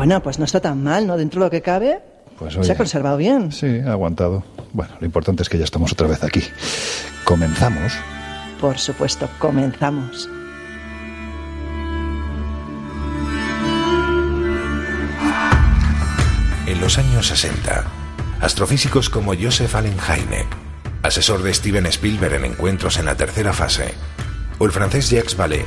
Bueno, pues no está tan mal, ¿no? Dentro de lo que cabe, Pues se ha conservado bien. Sí, ha aguantado. Bueno, lo importante es que ya estamos otra vez aquí. Comenzamos. Por supuesto, comenzamos. En los años 60, astrofísicos como Joseph Allen Hynek, asesor de Steven Spielberg en encuentros en la tercera fase, o el francés Jacques Vallée,